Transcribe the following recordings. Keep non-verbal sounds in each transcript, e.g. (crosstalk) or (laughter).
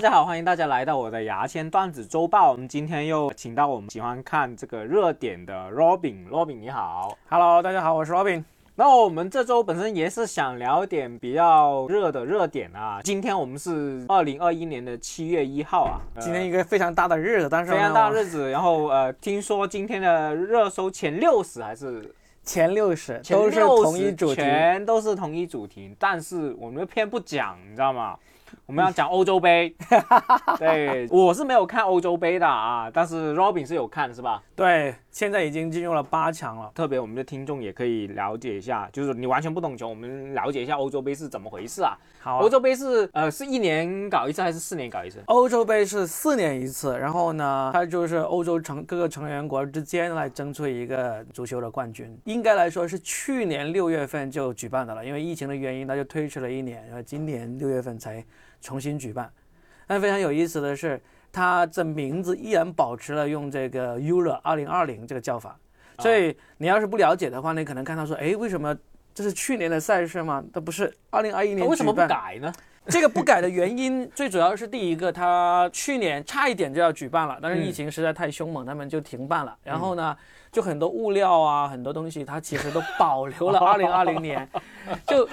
大家好，欢迎大家来到我的牙签段子周报。我们今天又请到我们喜欢看这个热点的 Robin，Robin 你好。Hello，大家好，我是 Robin。那我们这周本身也是想聊点比较热的热点啊。今天我们是二零二一年的七月一号啊，呃今天一个非常大的日子，但是非常大日子。然后呃，听说今天的热搜前六十还是前六十前都是60同一主题。全都是同一主题，但是我们偏不讲，你知道吗？我们要讲欧洲杯。(laughs) 对，我是没有看欧洲杯的啊，但是 Robin 是有看，是吧？对，现在已经进入了八强了。特别我们的听众也可以了解一下，就是你完全不懂球，我们了解一下欧洲杯是怎么回事啊？好啊欧洲杯是呃是一年搞一次还是四年搞一次？欧洲杯是四年一次，然后呢，它就是欧洲成各个成员国之间来争出一个足球的冠军。应该来说是去年六月份就举办的了，因为疫情的原因，它就推迟了一年，然后今年六月份才重新举办。但非常有意思的是，它这名字依然保持了用这个 Euro 二零二零这个叫法。所以你要是不了解的话，你可能看到说，哎，为什么这是去年的赛事吗？它不是二零二一年为什么不改呢？(laughs) 这个不改的原因，最主要是第一个，它去年差一点就要举办了，但是疫情实在太凶猛，他们就停办了。然后呢，就很多物料啊，很多东西，它其实都保留了 (laughs) 二零二零年。就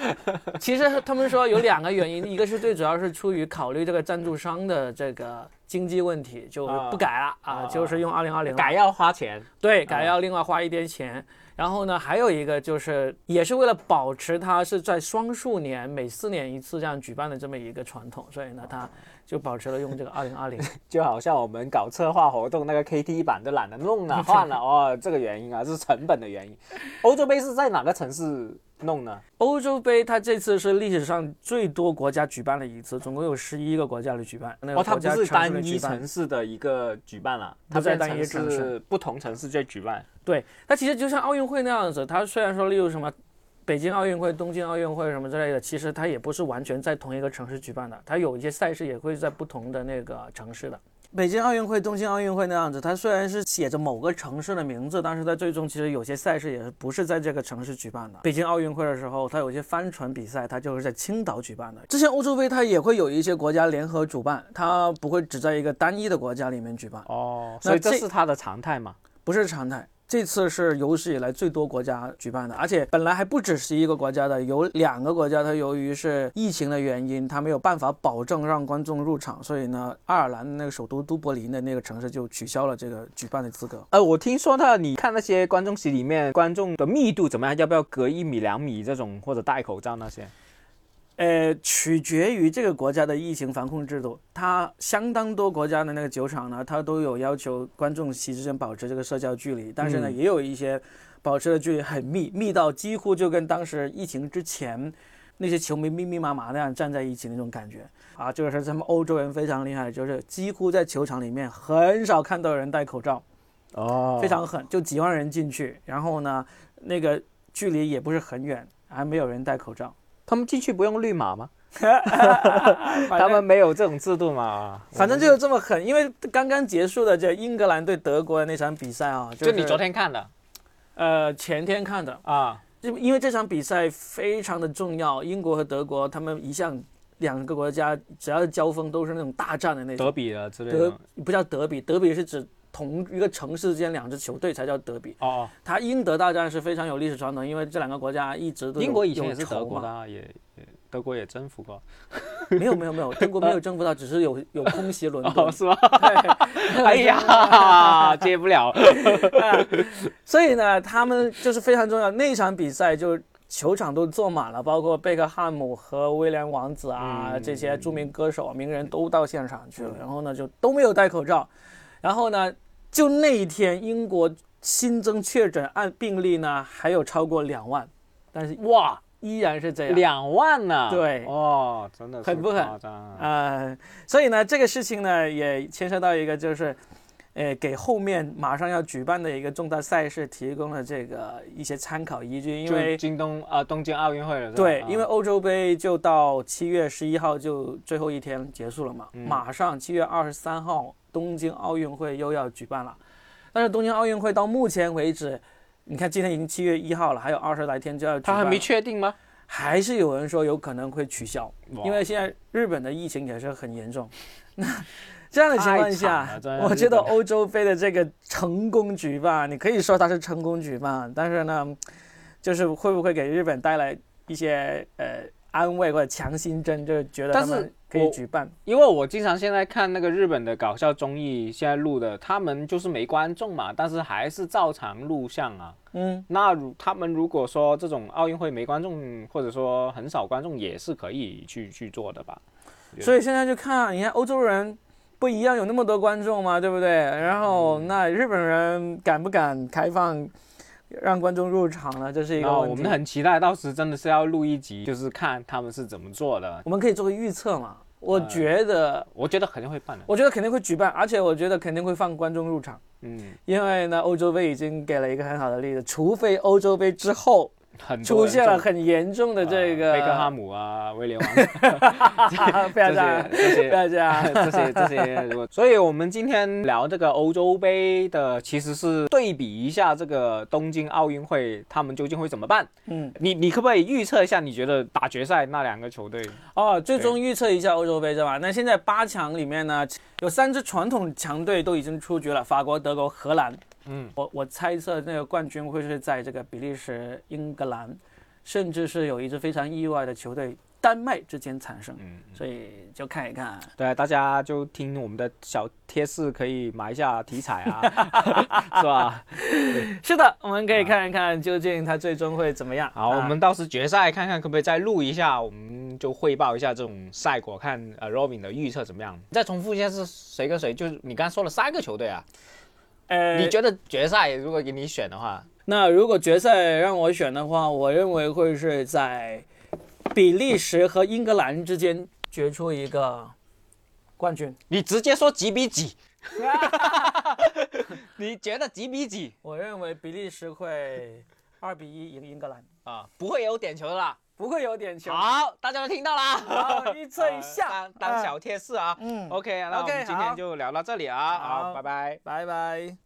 其实他们说有两个原因，一个是最主要是出于考虑这个赞助商的这个经济问题，就不改了啊，就是用二零二零改要花钱。对，改要另外花一点钱。然后呢，还有一个就是，也是为了保持它是在双数年每四年一次这样举办的这么一个传统，所以呢，它就保持了用这个二零二零。(laughs) 就好像我们搞策划活动，那个 KT 版都懒得弄了，换了 (laughs) 哦，这个原因啊，是成本的原因。欧洲杯是在哪个城市弄呢？欧洲杯它这次是历史上最多国家举办了一次，总共有十一个国家来举办。那个哦，它不是单一城市的一个举办了，它在单一城市是不同城市在举办。对，它其实就像奥运会那样子，它虽然说例如什么北京奥运会、东京奥运会什么之类的，其实它也不是完全在同一个城市举办的，它有一些赛事也会在不同的那个城市的。北京奥运会、东京奥运会那样子，它虽然是写着某个城市的名字，但是在最终其实有些赛事也是不是在这个城市举办的。北京奥运会的时候，它有一些帆船比赛，它就是在青岛举办的。之前欧洲杯它也会有一些国家联合主办，它不会只在一个单一的国家里面举办。哦，所以这这是它的常态嘛？不是常态。这次是有史以来最多国家举办的，而且本来还不止十一个国家的，有两个国家，它由于是疫情的原因，它没有办法保证让观众入场，所以呢，爱尔兰那个首都都柏林的那个城市就取消了这个举办的资格。呃，我听说他，你看那些观众席里面观众的密度怎么样？要不要隔一米、两米这种，或者戴口罩那些？呃，取决于这个国家的疫情防控制度。它相当多国家的那个酒厂呢，它都有要求观众席之间保持这个社交距离，但是呢，嗯也有一些保持的距离很密，密到几乎就跟当时疫情之前那些球迷密密麻麻那样站在一起那种感觉啊。这个是他们欧洲人非常厉害，就是几乎在球场里面很少看到有人戴口罩，哦非常狠，就几万人进去，然后呢，那个距离也不是很远，还没有人戴口罩。他们进去不用绿码吗？(laughs) 他们没有这种制度嘛？反正就是这么狠，因为刚刚结束的这英格兰对德国的那场比赛啊，就是你昨天看的呃前天看的，啊？就因为这场比赛非常的重要，英国和德国他们一向两个国家只要是交锋都是那种大战的那种，德比啊之类德的。不叫德比，德比是指同一个城市之间两支球队才叫德比。哦，它英德大战是非常有历史传统，因为这两个国家一直都英国以前也是德国的、啊，也也德国也征服过。没有没有没有，英国没有征服到，只是有 (laughs) 有空袭伦敦哦，。是吗？对 (laughs) 哎呀，(laughs) 接不了。所以呢，他们就是非常重要。那场比赛就球场都坐满了，包括贝克汉姆和威廉王子啊、嗯这些著名歌手、名人都到现场去了。然后呢，就都没有戴口罩。然后呢，就那一天，英国新增确诊案病例呢还有超过两万，但是哇，依然是这样。两万呢？对哦，真的是很不很夸张啊？呃，所以呢，这个事情呢也牵涉到一个就是。呃，给后面马上要举办的一个重大赛事提供了这个一些参考依据，因为京东啊、东京奥运会了，对，啊因为欧洲杯就到七月十一号就最后一天结束了嘛，嗯马上七月二十三号东京奥运会又要举办了，但是东京奥运会到目前为止，你看今天已经七月一号了，还有二十来天就要举办，他还没确定吗？还是有人说有可能会取消，因为现在日本的疫情也是很严重。(laughs) 那这样的情况下我觉得欧洲杯的这个成功举办，你可以说它是成功举办，但是呢，就是会不会给日本带来一些呃安慰或者强心针，就是觉得他们可以举办。因为我经常现在看那个日本的搞笑综艺，现在录的，他们就是没观众嘛，但是还是照常录像啊。嗯，那如他们如果说这种奥运会没观众，或者说很少观众，也是可以去去做的吧？所以现在就看，你看欧洲人不一样，有那么多观众嘛，对不对？然后嗯那日本人敢不敢开放让观众入场了？这是一个。我们很期待，到时真的是要录一集，就是看他们是怎么做的。我们可以做个预测嘛？我呃觉得，我觉得肯定会办的。我觉得肯定会举办，而且我觉得肯定会放观众入场，嗯，因为呢，欧洲杯已经给了一个很好的例子，除非欧洲杯之后很出现了很严重的这个，呃贝克汉姆啊，威廉王 (laughs) 不要这这样，不要这样。这些这些，(laughs) 所以我们今天聊这个欧洲杯的，其实是对比一下这个东京奥运会，他们究竟会怎么办？嗯，你你可不可以预测一下？你觉得打决赛那两个球队？哦，最终预测一下欧洲杯是吧？那现在八强里面呢，有三支传统强队都已经出局了，法国、德国、荷兰。嗯，我我猜测那个冠军会是在这个比利时、英格兰，甚至是有一支非常意外的球队丹麦之间产生。嗯，所以就看一看。对，大家就听我们的小贴士，可以买一下题材啊，(laughs) 是吧？(laughs) 是的，我们可以看一看究竟它最终会怎么样。好，啊我们到时决赛看看可不可以再录一下，我们就汇报一下这种赛果，看呃 Robin 的预测怎么样。再重复一下是谁跟谁？就是你刚才说了三个球队啊，呃，你觉得决赛如果给你选的话，那如果决赛让我选的话，我认为会是在比利时和英格兰之间决出一个冠军。你直接说几比几？(laughs) (laughs) 你觉得几比几我认为比利时会二比一赢英格兰，啊？不会有点球的啦。不会有点球。好，大家都听到啦。好，预测一呃下 (laughs) 当，当小贴士啊。嗯 OK，那我们今天就聊到这里啊。好好，拜拜。拜拜。